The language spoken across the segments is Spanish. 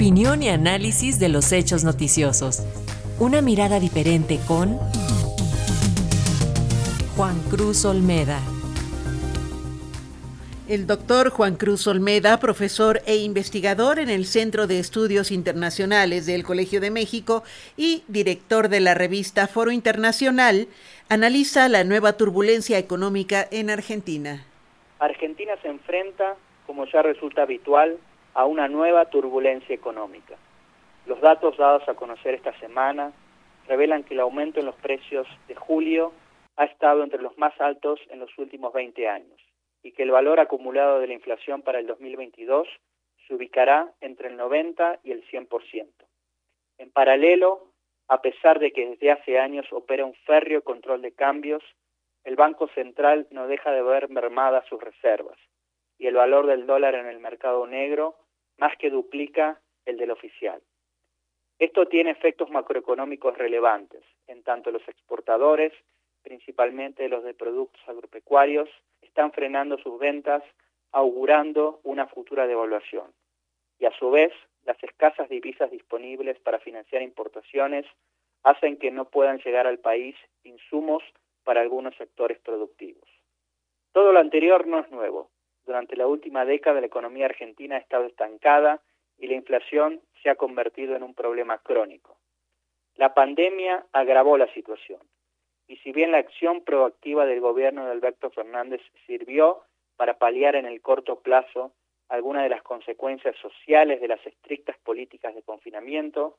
Opinión y análisis de los hechos noticiosos. Una mirada diferente con Juan Cruz Olmeda. El doctor Juan Cruz Olmeda, profesor e investigador en el Centro de Estudios Internacionales del Colegio de México y director de la revista Foro Internacional, analiza la nueva turbulencia económica en Argentina. Argentina se enfrenta, como ya resulta habitual, a una nueva turbulencia económica. Los datos dados a conocer esta semana revelan que el aumento en los precios de julio ha estado entre los más altos en los últimos 20 años y que el valor acumulado de la inflación para el 2022 se ubicará entre el 90 y el 100%. En paralelo, a pesar de que desde hace años opera un férreo control de cambios, el Banco Central no deja de ver mermadas sus reservas y el valor del dólar en el mercado negro más que duplica el del oficial. Esto tiene efectos macroeconómicos relevantes, en tanto los exportadores, principalmente los de productos agropecuarios, están frenando sus ventas, augurando una futura devaluación. Y a su vez, las escasas divisas disponibles para financiar importaciones hacen que no puedan llegar al país insumos para algunos sectores productivos. Todo lo anterior no es nuevo. Durante la última década la economía argentina ha estado estancada y la inflación se ha convertido en un problema crónico. La pandemia agravó la situación y si bien la acción proactiva del gobierno de Alberto Fernández sirvió para paliar en el corto plazo algunas de las consecuencias sociales de las estrictas políticas de confinamiento,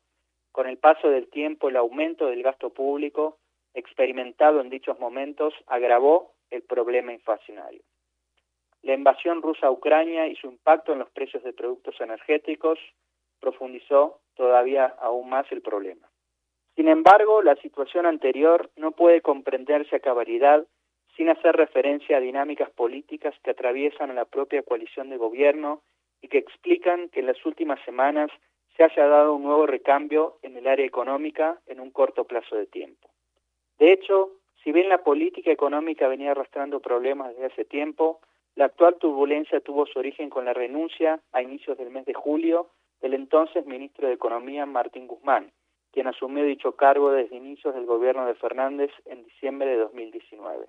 con el paso del tiempo el aumento del gasto público experimentado en dichos momentos agravó el problema inflacionario. La invasión rusa a Ucrania y su impacto en los precios de productos energéticos profundizó todavía aún más el problema. Sin embargo, la situación anterior no puede comprenderse a cabalidad sin hacer referencia a dinámicas políticas que atraviesan a la propia coalición de gobierno y que explican que en las últimas semanas se haya dado un nuevo recambio en el área económica en un corto plazo de tiempo. De hecho, si bien la política económica venía arrastrando problemas desde hace tiempo, la actual turbulencia tuvo su origen con la renuncia a inicios del mes de julio del entonces ministro de Economía Martín Guzmán, quien asumió dicho cargo desde inicios del gobierno de Fernández en diciembre de 2019.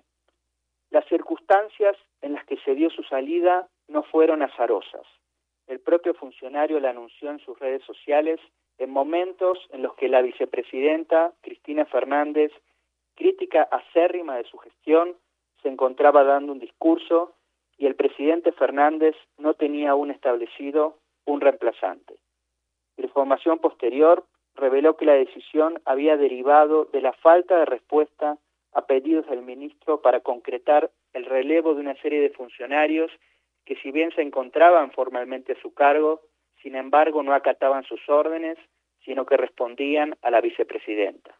Las circunstancias en las que se dio su salida no fueron azarosas. El propio funcionario la anunció en sus redes sociales en momentos en los que la vicepresidenta Cristina Fernández, crítica acérrima de su gestión, se encontraba dando un discurso y el presidente Fernández no tenía aún establecido un reemplazante. La información posterior reveló que la decisión había derivado de la falta de respuesta a pedidos del ministro para concretar el relevo de una serie de funcionarios que si bien se encontraban formalmente a su cargo, sin embargo no acataban sus órdenes, sino que respondían a la vicepresidenta.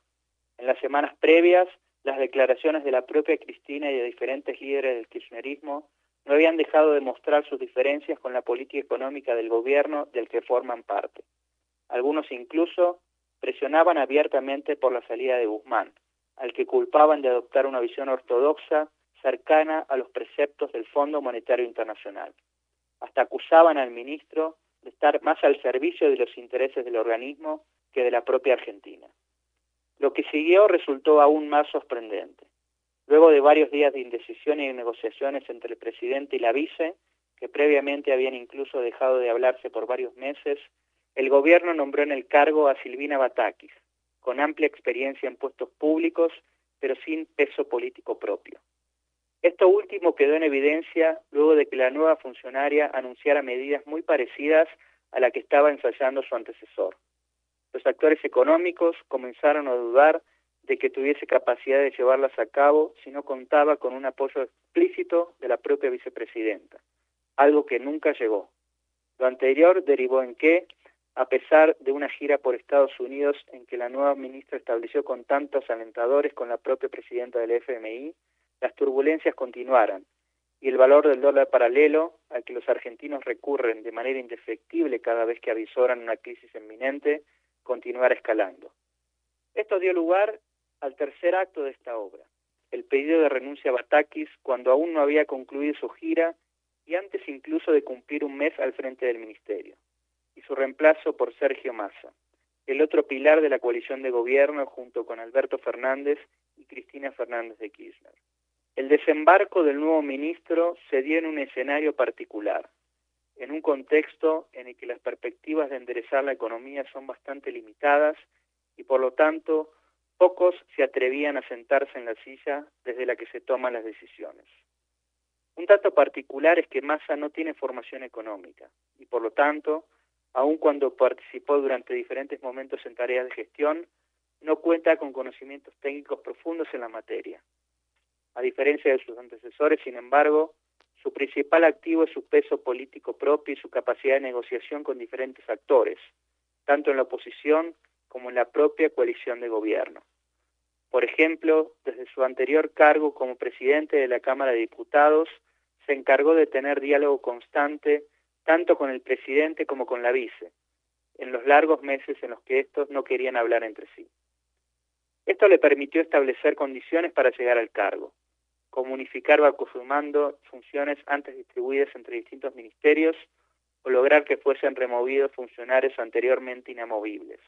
En las semanas previas, las declaraciones de la propia Cristina y de diferentes líderes del kirchnerismo no habían dejado de mostrar sus diferencias con la política económica del gobierno del que forman parte. Algunos incluso presionaban abiertamente por la salida de Guzmán, al que culpaban de adoptar una visión ortodoxa cercana a los preceptos del Fondo Monetario Internacional. Hasta acusaban al ministro de estar más al servicio de los intereses del organismo que de la propia Argentina. Lo que siguió resultó aún más sorprendente. Luego de varios días de indecisión y negociaciones entre el presidente y la vice, que previamente habían incluso dejado de hablarse por varios meses, el gobierno nombró en el cargo a Silvina Batakis, con amplia experiencia en puestos públicos, pero sin peso político propio. Esto último quedó en evidencia luego de que la nueva funcionaria anunciara medidas muy parecidas a la que estaba ensayando su antecesor. Los actores económicos comenzaron a dudar de que tuviese capacidad de llevarlas a cabo si no contaba con un apoyo explícito de la propia vicepresidenta, algo que nunca llegó. Lo anterior derivó en que, a pesar de una gira por Estados Unidos en que la nueva ministra estableció contactos alentadores con la propia presidenta del FMI, las turbulencias continuaran y el valor del dólar paralelo, al que los argentinos recurren de manera indefectible cada vez que avisoran una crisis inminente, continuara escalando. Esto dio lugar al tercer acto de esta obra, el pedido de renuncia a Batakis cuando aún no había concluido su gira y antes incluso de cumplir un mes al frente del ministerio su reemplazo por Sergio Massa, el otro pilar de la coalición de gobierno junto con Alberto Fernández y Cristina Fernández de Kirchner. El desembarco del nuevo ministro se dio en un escenario particular, en un contexto en el que las perspectivas de enderezar la economía son bastante limitadas y por lo tanto pocos se atrevían a sentarse en la silla desde la que se toman las decisiones. Un dato particular es que Massa no tiene formación económica y por lo tanto, aun cuando participó durante diferentes momentos en tareas de gestión, no cuenta con conocimientos técnicos profundos en la materia. A diferencia de sus antecesores, sin embargo, su principal activo es su peso político propio y su capacidad de negociación con diferentes actores, tanto en la oposición como en la propia coalición de gobierno. Por ejemplo, desde su anterior cargo como presidente de la Cámara de Diputados, se encargó de tener diálogo constante tanto con el presidente como con la vice, en los largos meses en los que estos no querían hablar entre sí. Esto le permitió establecer condiciones para llegar al cargo, como unificar bajo su mando funciones antes distribuidas entre distintos ministerios o lograr que fuesen removidos funcionarios anteriormente inamovibles.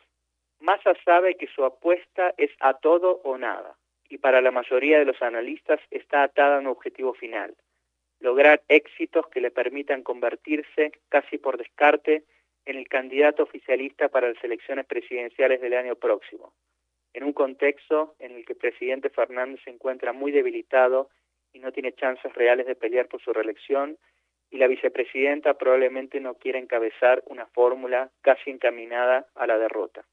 Massa sabe que su apuesta es a todo o nada, y para la mayoría de los analistas está atada a un objetivo final, lograr éxitos que le permitan convertirse, casi por descarte, en el candidato oficialista para las elecciones presidenciales del año próximo, en un contexto en el que el presidente Fernández se encuentra muy debilitado y no tiene chances reales de pelear por su reelección, y la vicepresidenta probablemente no quiera encabezar una fórmula casi encaminada a la derrota.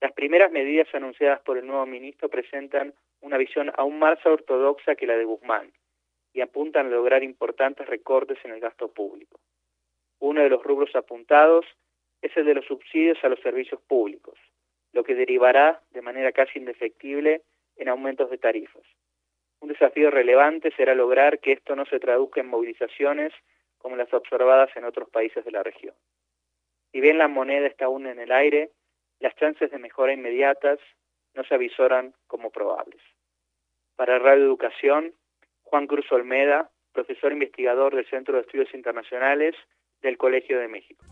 Las primeras medidas anunciadas por el nuevo ministro presentan una visión aún más ortodoxa que la de Guzmán y apuntan a lograr importantes recortes en el gasto público. Uno de los rubros apuntados es el de los subsidios a los servicios públicos, lo que derivará de manera casi indefectible en aumentos de tarifas. Un desafío relevante será lograr que esto no se traduzca en movilizaciones como las observadas en otros países de la región. Si bien la moneda está aún en el aire, las chances de mejora inmediatas no se avisoran como probables. Para Radio Educación, Juan Cruz Olmeda, profesor investigador del Centro de Estudios Internacionales del Colegio de México.